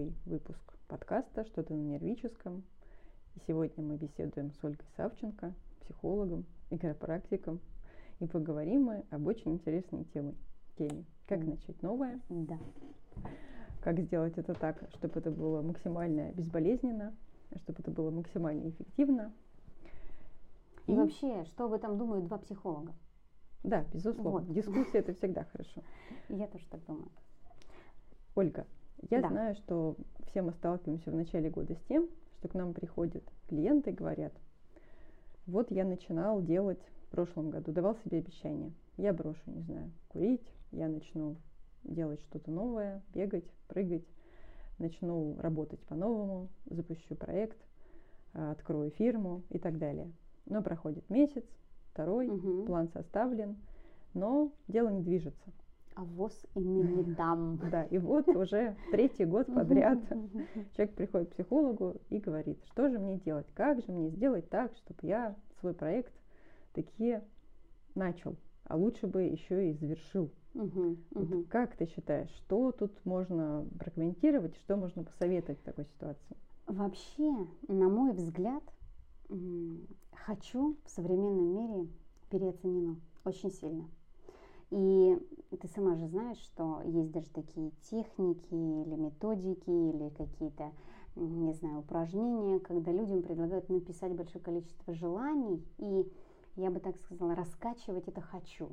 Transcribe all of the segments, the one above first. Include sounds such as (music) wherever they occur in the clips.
Новый выпуск подкаста «Что-то на нервическом». И сегодня мы беседуем с Ольгой Савченко, психологом и chiroprактиком. И поговорим мы об очень интересной теме. теме. Как начать новое? Да. Как сделать это так, чтобы это было максимально безболезненно, чтобы это было максимально эффективно. И, и вообще, что об этом думают два психолога? Да, безусловно. Вот. Дискуссия это всегда хорошо. (laughs) Я тоже так думаю. Ольга, я да. знаю, что все мы сталкиваемся в начале года с тем, что к нам приходят клиенты и говорят, вот я начинал делать в прошлом году, давал себе обещание, я брошу, не знаю, курить, я начну делать что-то новое, бегать, прыгать, начну работать по-новому, запущу проект, а, открою фирму и так далее. Но проходит месяц, второй, угу. план составлен, но дело не движется. А воз и ныне (laughs) дам. Да, и вот уже третий год (laughs) подряд (laughs) человек приходит к психологу и говорит, что же мне делать, как же мне сделать так, чтобы я свой проект такие начал, а лучше бы еще и завершил. Угу, вот Как ты считаешь, что тут можно прокомментировать, что можно посоветовать в такой ситуации? Вообще, на мой взгляд, хочу в современном мире переоценено очень сильно. И ты сама же знаешь, что есть даже такие техники или методики, или какие-то, не знаю, упражнения, когда людям предлагают написать большое количество желаний и, я бы так сказала, раскачивать это «хочу».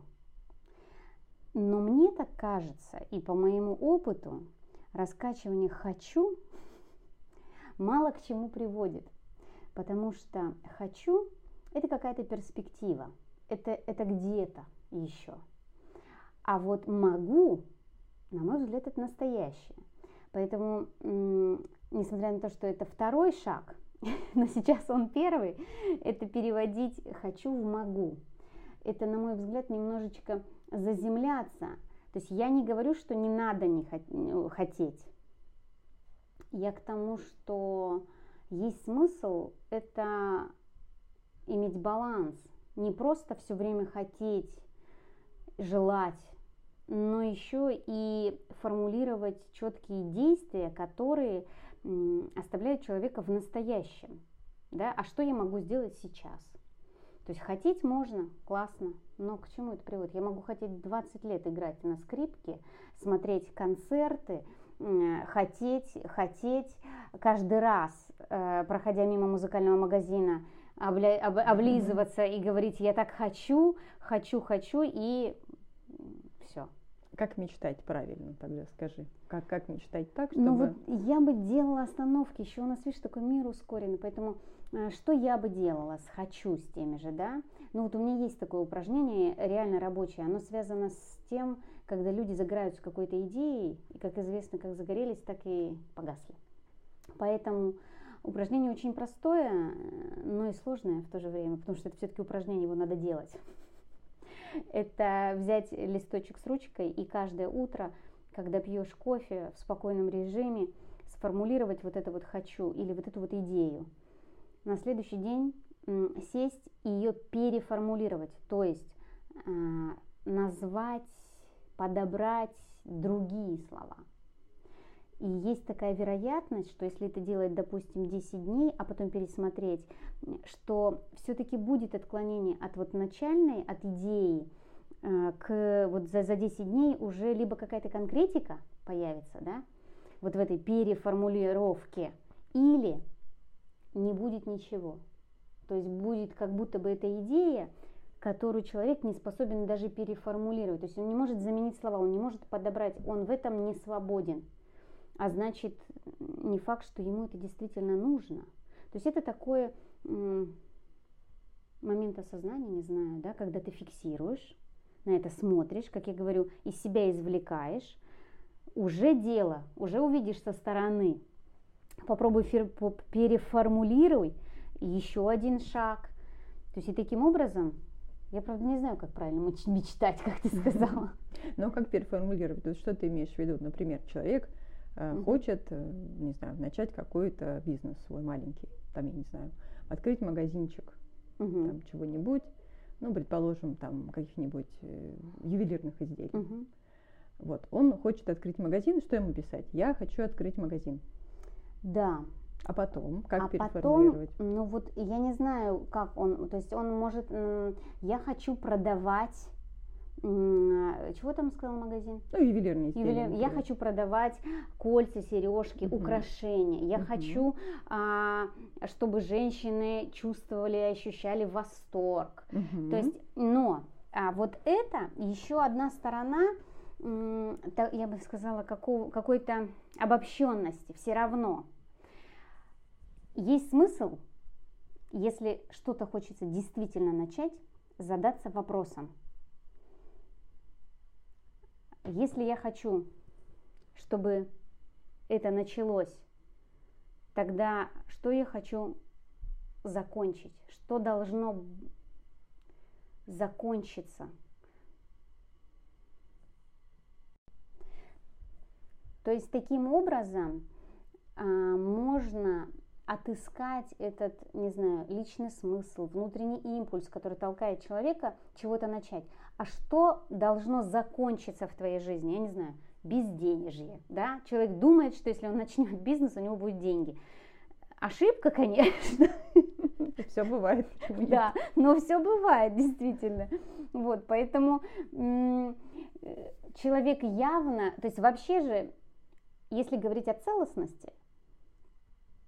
Но мне так кажется, и по моему опыту, раскачивание «хочу» (laughs) мало к чему приводит, потому что «хочу» – это какая-то перспектива, это, это где-то еще – а вот могу, на мой взгляд, это настоящее. Поэтому, несмотря на то, что это второй шаг, (laughs) но сейчас он первый, это переводить «хочу» в «могу». Это, на мой взгляд, немножечко заземляться. То есть я не говорю, что не надо не э, хотеть. Я к тому, что есть смысл это иметь баланс. Не просто все время хотеть, желать, но еще и формулировать четкие действия, которые оставляют человека в настоящем. Да? А что я могу сделать сейчас? То есть хотеть можно, классно, но к чему это приводит? Я могу хотеть 20 лет играть на скрипке, смотреть концерты, хотеть, хотеть каждый раз, э, проходя мимо музыкального магазина, облизываться и говорить «я так хочу, хочу, хочу» и. Как мечтать правильно тогда, скажи? Как, как мечтать так, ну чтобы... Ну вот я бы делала остановки, еще у нас, видишь, такой мир ускоренный, поэтому э, что я бы делала с «хочу» с теми же, да? Ну вот у меня есть такое упражнение, реально рабочее, оно связано с тем, когда люди загораются какой-то идеей, и, как известно, как загорелись, так и погасли. Поэтому упражнение очень простое, но и сложное в то же время, потому что это все-таки упражнение, его надо делать это взять листочек с ручкой и каждое утро, когда пьешь кофе в спокойном режиме, сформулировать вот это вот «хочу» или вот эту вот идею. На следующий день сесть и ее переформулировать, то есть э, назвать, подобрать другие слова – и есть такая вероятность, что если это делать, допустим, 10 дней, а потом пересмотреть, что все-таки будет отклонение от вот начальной, от идеи, э, к вот за, за 10 дней уже либо какая-то конкретика появится, да, вот в этой переформулировке, или не будет ничего. То есть будет как будто бы эта идея, которую человек не способен даже переформулировать. То есть он не может заменить слова, он не может подобрать, он в этом не свободен а значит, не факт, что ему это действительно нужно. То есть это такое момент осознания, не знаю, да, когда ты фиксируешь, на это смотришь, как я говорю, из себя извлекаешь, уже дело, уже увидишь со стороны. Попробуй переформулируй еще один шаг. То есть и таким образом, я правда не знаю, как правильно мечтать, как ты сказала. (laughs) Но как переформулировать? Что ты имеешь в виду? Например, человек угу. хочет, э, не знаю, начать какой-то бизнес свой маленький, там, я не знаю, открыть магазинчик, угу. там, чего-нибудь, ну, предположим, там, каких-нибудь э, ювелирных изделий. Угу. Вот, он хочет открыть магазин, что ему писать? Я хочу открыть магазин. Да. А потом, как а переформулировать? Потом, ну вот я не знаю, как он, то есть он может, я хочу продавать чего там сказал магазин? Ну, ювелирные изделия. Ювелир... Я хочу продавать кольца, сережки, uh украшения. Я uh хочу, а, чтобы женщины чувствовали, ощущали восторг. uh То есть, но а вот это еще одна сторона, я бы сказала, какого, какой-то обобщенности все равно. Есть смысл, если что-то хочется действительно начать, задаться вопросом. Если я хочу, чтобы это началось, тогда что я хочу закончить? Что должно закончиться? То есть таким образом а, можно отыскать этот, не знаю, личный смысл, внутренний импульс, который толкает человека чего-то начать. А что должно закончиться в твоей жизни? Я не знаю, безденежье, да? Человек думает, что если он начнет бизнес, у него будут деньги. Ошибка, конечно. Все бывает. Да, но все бывает, действительно. Вот, поэтому человек явно, то есть вообще же если говорить о целостности,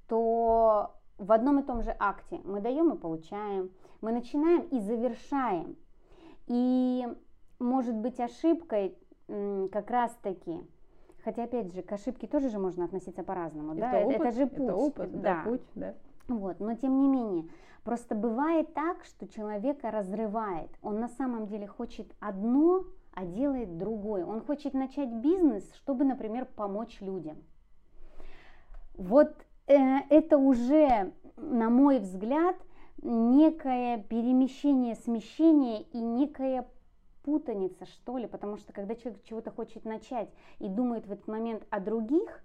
то в одном и том же акте мы даем и получаем, мы начинаем и завершаем. И может быть ошибкой как раз таки, хотя опять же к ошибке тоже же можно относиться по-разному, это да, опыт, это же путь, это опыт, да, путь, да. Вот, но тем не менее, просто бывает так, что человека разрывает. Он на самом деле хочет одно, а делает другое. Он хочет начать бизнес, чтобы, например, помочь людям. Вот это уже, на мой взгляд, некое перемещение, смещение и некая путаница, что ли, потому что когда человек чего-то хочет начать и думает в этот момент о других,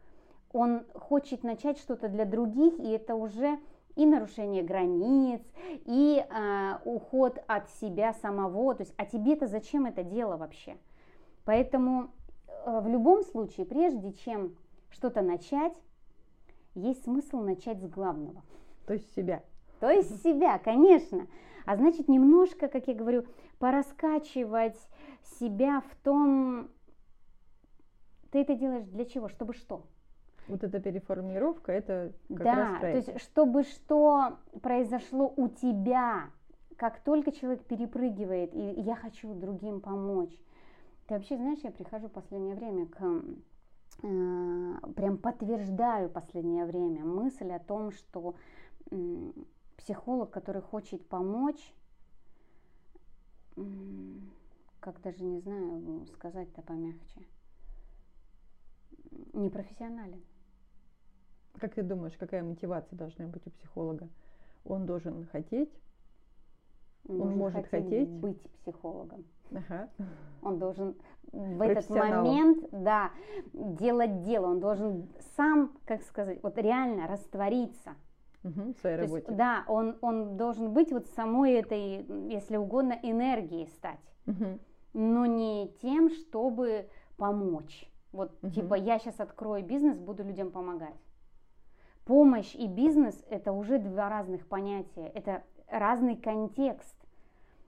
он хочет начать что-то для других, и это уже и нарушение границ, и э, уход от себя самого. То есть, а тебе-то зачем это дело вообще? Поэтому э, в любом случае, прежде чем что-то начать, есть смысл начать с главного. То есть себя. То есть себя, конечно. А значит, немножко, как я говорю, пораскачивать себя в том, ты это делаешь для чего, чтобы что? Вот эта переформировка, это как да, раз то есть чтобы что произошло у тебя, как только человек перепрыгивает, и я хочу другим помочь. Ты вообще знаешь, я прихожу в последнее время к прям подтверждаю последнее время мысль о том, что э, психолог, который хочет помочь, э, как даже не знаю сказать-то помягче, непрофессионален. Как ты думаешь, какая мотивация должна быть у психолога? Он должен хотеть, он, он может хотеть, хотеть быть психологом. Ага. Он должен в этот момент, да, делать дело. Он должен сам, как сказать, вот реально раствориться. Угу, в своей работе. Есть, да, он, он должен быть вот самой этой, если угодно, энергией стать. Угу. Но не тем, чтобы помочь. Вот угу. типа я сейчас открою бизнес, буду людям помогать. Помощь и бизнес это уже два разных понятия, это разный контекст.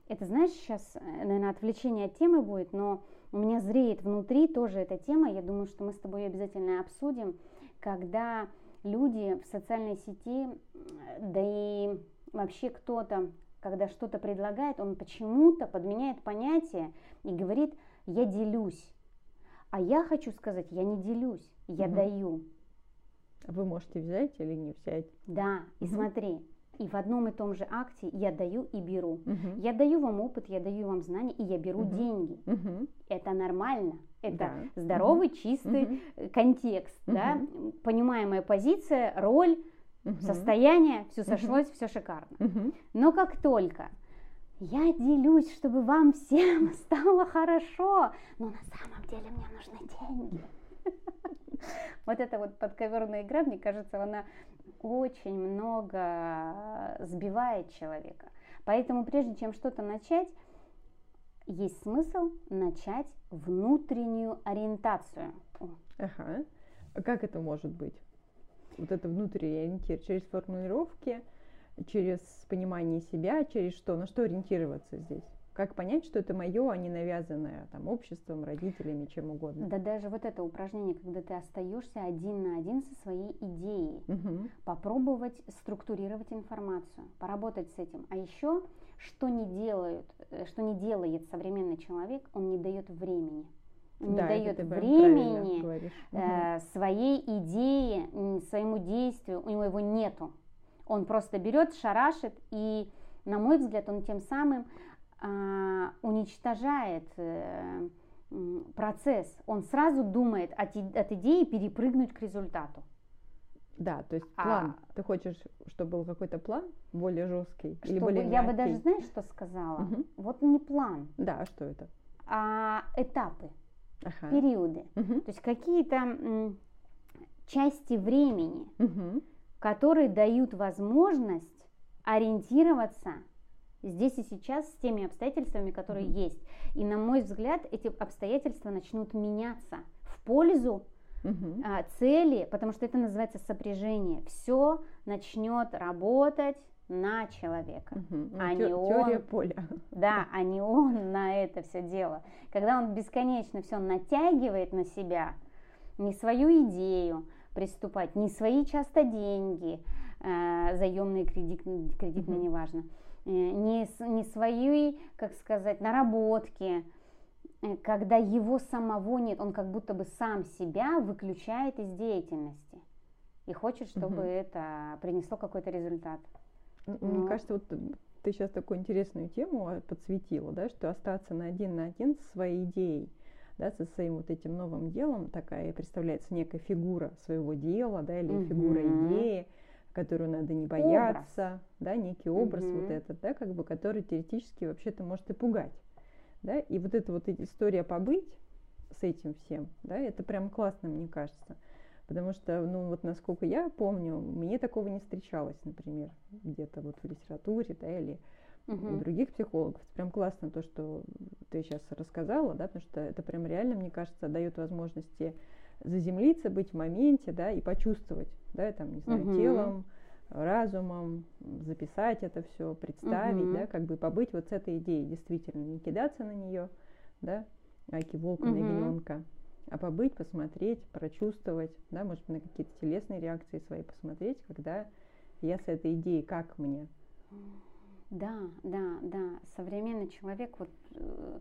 Это, знаешь, сейчас, э, наверное, отвлечение от темы будет, но у меня зреет внутри тоже эта тема. Я думаю, что мы с тобой обязательно обсудим, когда люди в социальной сети, да и вообще кто-то, когда что-то предлагает, он почему-то подменяет понятие и говорит, я делюсь. А я хочу сказать, я не делюсь, я угу. даю. Вы можете взять или не взять. Да, и угу. смотри, и в одном и том же акте я даю и беру. Угу. Я даю вам опыт, я даю вам знания, и я беру угу. деньги. Угу. Это нормально. Это да. здоровый, чистый угу. контекст, угу. да, понимаемая позиция, роль, угу. состояние, все сошлось, угу. все шикарно. Угу. Но как только я делюсь, чтобы вам всем (laughs) стало хорошо, но на самом деле мне нужны деньги. Вот эта вот подковерная игра, мне кажется, она очень много сбивает человека. Поэтому прежде чем что-то начать, есть смысл начать внутреннюю ориентацию. Ага. А как это может быть? Вот это внутренний ориентир через формулировки, через понимание себя, через что? На что ориентироваться здесь? Как понять, что это мое, а не навязанное там обществом, родителями, чем угодно? Да даже вот это упражнение, когда ты остаешься один на один со своей идеей, угу. попробовать структурировать информацию, поработать с этим. А еще, что не делают, э, что не делает современный человек, он не дает времени. Он да, не дает времени э, своей идее, своему действию, у него его нету. Он просто берет, шарашит, и, на мой взгляд, он тем самым уничтожает э, процесс. Он сразу думает от, от идеи перепрыгнуть к результату. Да, то есть а план. А, Ты хочешь, чтобы был какой-то план более жесткий или более Я мягкий? бы даже, знаешь, что сказала? Угу. Вот не план. Да, а что это? А этапы, ага. периоды. Угу. То есть какие-то части времени, угу. которые дают возможность ориентироваться здесь и сейчас с теми обстоятельствами, которые mm-hmm. есть. И на мой взгляд, эти обстоятельства начнут меняться в пользу mm-hmm. а, цели, потому что это называется сопряжение. Все начнет работать на человека, угу. а Те- не он. Теория поля. Да, а не он на это все дело. Когда он бесконечно все натягивает на себя, не свою идею приступать, не свои часто деньги, э, заемные, кредит, кредитные, угу. неважно, Э, не, не своей, как сказать, наработки, э, когда его самого нет, он как будто бы сам себя выключает из деятельности и хочет, чтобы угу. это принесло какой-то результат. Мне ну. кажется, вот ты сейчас такую интересную тему а, подсветила, да, что остаться на один на один со своей идеей, да, со своим вот этим новым делом, такая представляется некая фигура своего дела, да, или угу. фигура идеи, которую надо не бояться, образ. да, некий образ угу. вот этот, да, как бы, который теоретически вообще-то может и пугать, да, и вот эта вот история побыть с этим всем, да, это прям классно, мне кажется, потому что, ну, вот насколько я помню, мне такого не встречалось, например, где-то вот в литературе, да, или угу. у других психологов. Это прям классно то, что ты сейчас рассказала, да, потому что это прям реально, мне кажется, дает возможности заземлиться, быть в моменте, да, и почувствовать, да, там, не знаю, угу. телом, разумом, записать это все, представить, угу. да, как бы побыть вот с этой идеей, действительно, не кидаться на нее, да, аки волка угу. на ягненка, а побыть, посмотреть, прочувствовать, да, может на какие-то телесные реакции свои посмотреть, когда я с этой идеей, как мне. Да, да, да. Современный человек вот э,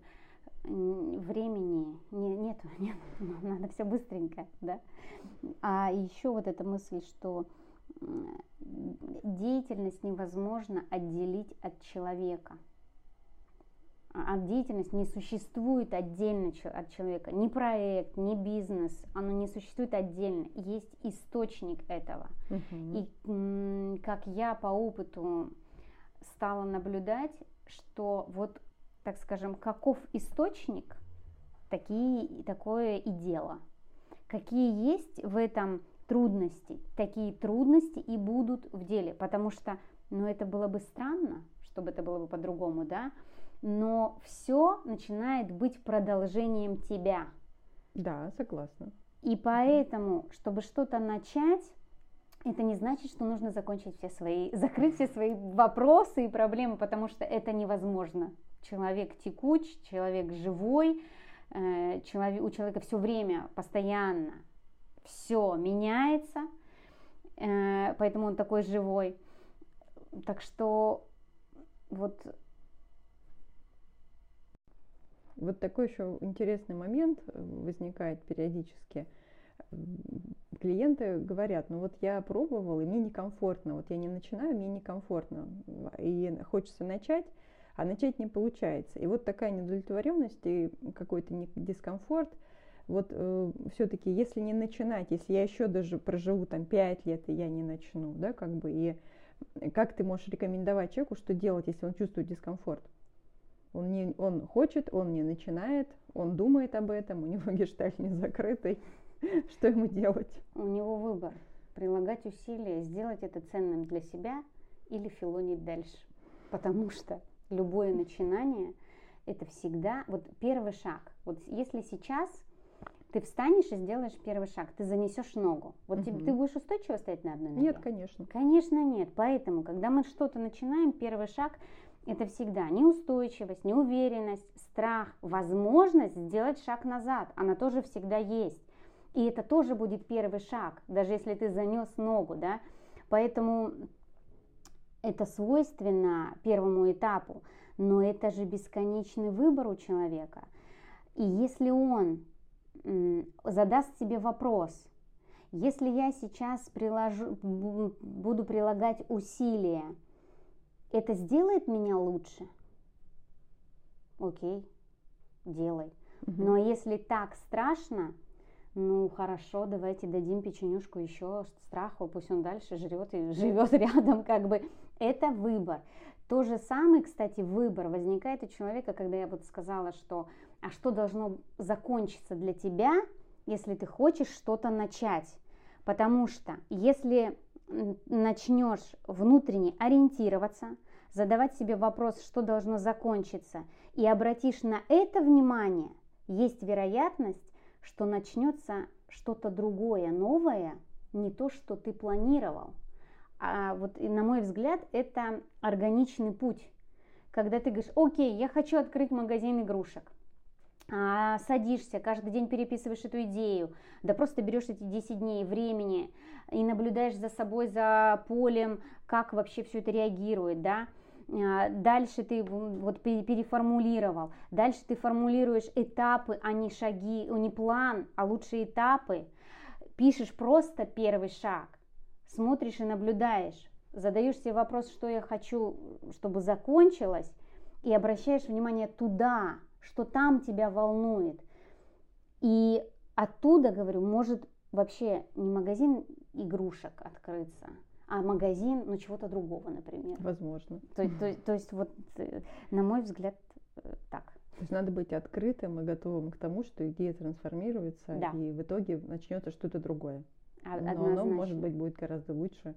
времени не, нет, (laughs) нет, надо все быстренько, да. А еще вот эта мысль, что деятельность невозможно отделить от человека. А, от деятельности не существует отдельно от человека. Ни проект, ни бизнес, оно не существует отдельно. Есть источник этого. Uh-huh. И как я по опыту стала наблюдать, что вот так скажем, каков источник, такие, такое и дело. Какие есть в этом трудности, такие трудности и будут в деле, потому что, ну, это было бы странно, чтобы это было бы по-другому, да, но все начинает быть продолжением тебя. Да, согласна. И поэтому, чтобы что-то начать, это не значит, что нужно закончить все свои, закрыть все свои вопросы и проблемы, потому что это невозможно человек текуч, человек живой, э, человек, у человека все время, постоянно все меняется, э, поэтому он такой живой. Так что вот вот такой еще интересный момент возникает периодически. Клиенты говорят, ну вот я пробовал, и мне некомфортно, вот я не начинаю, мне некомфортно, и хочется начать, а начать не получается. И вот такая неудовлетворенность и какой-то дискомфорт, вот э, все-таки, если не начинать, если я еще даже проживу там 5 лет, и я не начну, да, как бы, и как ты можешь рекомендовать человеку, что делать, если он чувствует дискомфорт? Он, не, он хочет, он не начинает, он думает об этом, у него (laughs) гештальт не закрытый. (laughs) Что ему делать? У него выбор. Прилагать усилия, сделать это ценным для себя или филонить дальше. Потому что любое начинание это всегда вот первый шаг. Вот если сейчас ты встанешь и сделаешь первый шаг, ты занесешь ногу. Вот угу. ты будешь устойчиво стоять на одной ноге? Нет, конечно. Конечно, нет. Поэтому, когда мы что-то начинаем, первый шаг это всегда неустойчивость, неуверенность, страх, возможность сделать шаг назад. Она тоже всегда есть. И это тоже будет первый шаг, даже если ты занес ногу, да. Поэтому это свойственно первому этапу, но это же бесконечный выбор у человека. И если он задаст себе вопрос, если я сейчас приложу, буду прилагать усилия, это сделает меня лучше? Окей, делай. Но если так страшно, ну хорошо, давайте дадим печенюшку еще страху, пусть он дальше жрет и живет (laughs) рядом, как бы. Это выбор. То же самое, кстати, выбор возникает у человека, когда я вот сказала, что а что должно закончиться для тебя, если ты хочешь что-то начать. Потому что если начнешь внутренне ориентироваться, задавать себе вопрос, что должно закончиться, и обратишь на это внимание, есть вероятность, что начнется что-то другое, новое, не то, что ты планировал. А вот, на мой взгляд, это органичный путь. Когда ты говоришь, окей, я хочу открыть магазин игрушек. А, садишься, каждый день переписываешь эту идею, да просто берешь эти 10 дней времени и наблюдаешь за собой, за полем, как вообще все это реагирует, да, а, дальше ты вот переформулировал, дальше ты формулируешь этапы, а не шаги, не план, а лучше этапы, пишешь просто первый шаг, смотришь и наблюдаешь, задаешь себе вопрос, что я хочу, чтобы закончилось, и обращаешь внимание туда, что там тебя волнует. И оттуда, говорю, может вообще не магазин игрушек открыться, а магазин, ну, чего-то другого, например. Возможно. То, то, то есть, вот, на мой взгляд, э, так. То есть надо быть открытым и готовым к тому, что идея трансформируется, да. и в итоге начнется что-то другое. А, Но оно, может быть, будет гораздо лучше,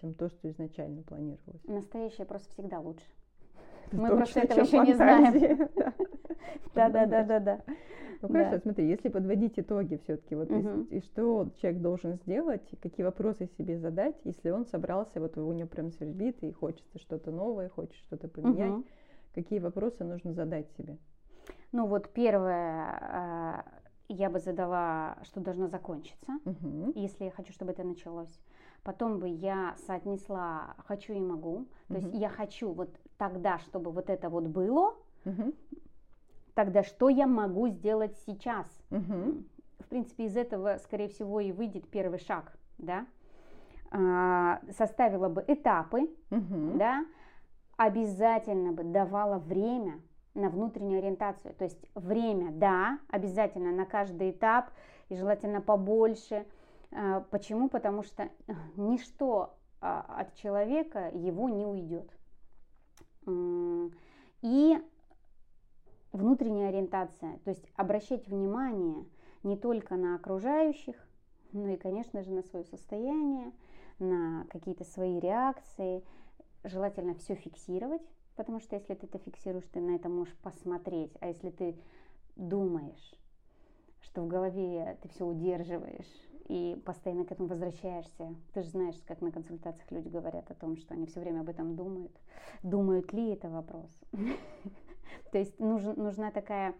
чем то, что изначально планировалось. Настоящее просто всегда лучше. (laughs) Мы просто этого еще не знаем. (laughs) (laughs) Да, да, да, да, да. Ну хорошо, смотри, если подводить итоги все-таки, вот и, что человек должен сделать, какие вопросы себе задать, если он собрался, вот у него прям свербит и хочется что-то новое, хочет что-то поменять, какие вопросы нужно задать себе? Ну вот первое, а, я бы задала, что должно закончиться, если я хочу, чтобы это началось. Потом бы я соотнесла хочу и могу. То есть я хочу вот тогда, чтобы вот это вот было, тогда что я могу сделать сейчас? Угу. В принципе, из этого, скорее всего, и выйдет первый шаг, да? А, составила бы этапы, угу. да? Обязательно бы давала время на внутреннюю ориентацию. То есть время, да, обязательно на каждый этап, и желательно побольше. А, почему? Потому что (laughs) ничто а, от человека его не уйдет. И внутренняя ориентация, то есть обращать внимание не только на окружающих, но и, конечно же, на свое состояние, на какие-то свои реакции. Желательно все фиксировать, потому что если ты это фиксируешь, ты на это можешь посмотреть. А если ты думаешь, что в голове ты все удерживаешь и постоянно к этому возвращаешься, ты же знаешь, как на консультациях люди говорят о том, что они все время об этом думают. Думают ли это вопрос? (laughs) То есть нужна такая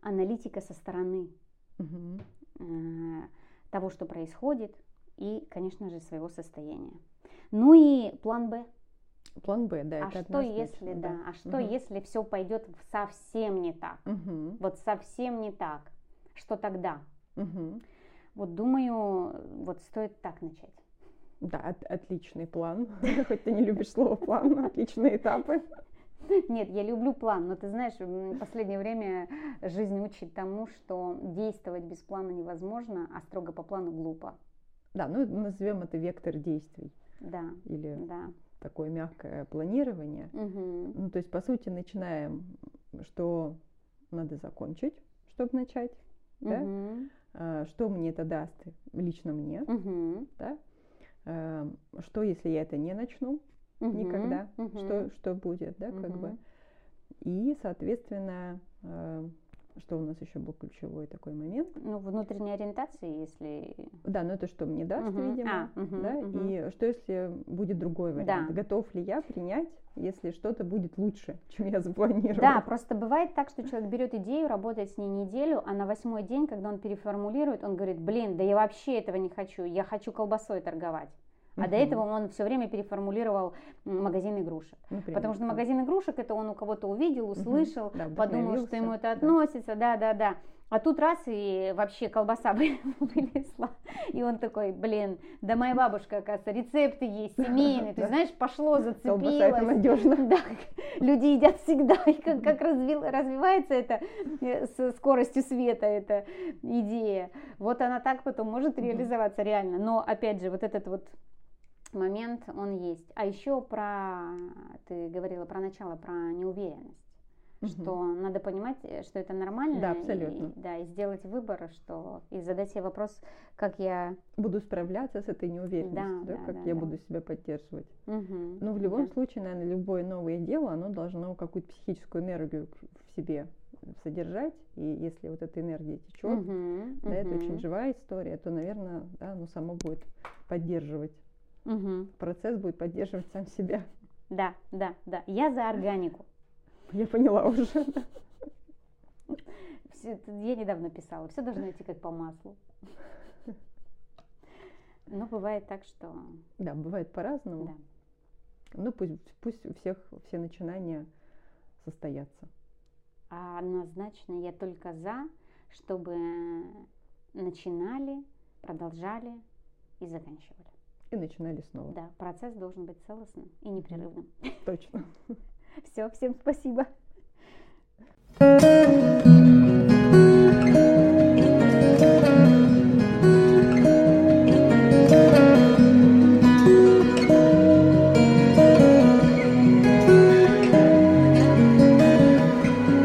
аналитика со стороны э, того, что происходит, и, конечно же, своего состояния. Ну и план Б. План Б, да. А это что если, да, да, а что угу. если все пойдет совсем не так? Угу. Вот совсем не так. Что тогда? Угу. Вот думаю, вот стоит так начать. Да, от, отличный план. (laughs) Хоть ты не любишь слово план, отличные этапы. Нет, я люблю план, но ты знаешь, в последнее время жизнь учит тому, что действовать без плана невозможно, а строго по плану глупо. Да, ну назовем это вектор действий. Да. Или да. Такое мягкое планирование. Угу. Ну, то есть, по сути, начинаем, что надо закончить, чтобы начать. Угу. Да? Что мне это даст лично мне, угу. да? Эм, что, если я это не начну? угу, никогда, угу. Что, что будет, да, как угу. бы. И, соответственно, э, что у нас еще был ключевой такой момент? Ну, внутренняя ориентация, если... Да, но это что мне даст, Мгм. видимо, А, мгм, да, мгм. и что если будет другой вариант? Да. Готов ли я принять, если что-то будет лучше, чем я запланировала? Да, просто бывает так, что человек берет идею, работает с ней неделю, а на восьмой день, когда он переформулирует, он говорит, блин, да я вообще этого не хочу, я хочу колбасой торговать. А до этого он все время переформулировал магазин игрушек. Например, Потому что магазин игрушек это он у кого-то увидел, услышал, Да, подумал, что ему это вдохновился, да. относится, да, да, да. А тут раз и вообще колбаса (laughs) вы- вылезла. И он такой, блин, да моя (laughs) бабушка, оказывается, рецепты есть, семейные. Ты знаешь, пошло, Колбаса это зацепилось. надежно. (laughs) Да, люди едят всегда, и как, как развил- развивается это э, с скоростью света, эта идея. Вот она так потом может реализоваться реально. Но опять же, вот этот вот момент, он есть. А еще про, ты говорила про начало, про неуверенность. Мгм. Что надо понимать, э, что это нормально. Да, и- абсолютно. да, и сделать выбор, что и задать себе вопрос, как я. Буду справляться с этой неуверенностью, Да, да, да, как да, я да. буду себя поддерживать. Мгм, Ну, в любом да. случае, наверное, любое новое дело, оно должно какую-то психическую энергию в себе содержать. И если вот эта энергия течет, Мгм, да, это очень живая история, то, наверное, да, оно само будет поддерживать. Мгм. Процесс будет поддерживать сам себя. Да, да, да. Я за органику. Я поняла уже. Это я недавно писала, все должно идти как по маслу. Но бывает так, что Да, бывает по-разному. да. Ну, пусть, пусть у всех все начинания состоятся. А однозначно я только за, чтобы начинали, продолжали и заканчивали. И начинали снова. Да, процесс должен быть целостным и непрерывным. Точно. (laughs) Все, всем спасибо. Thank (laughs)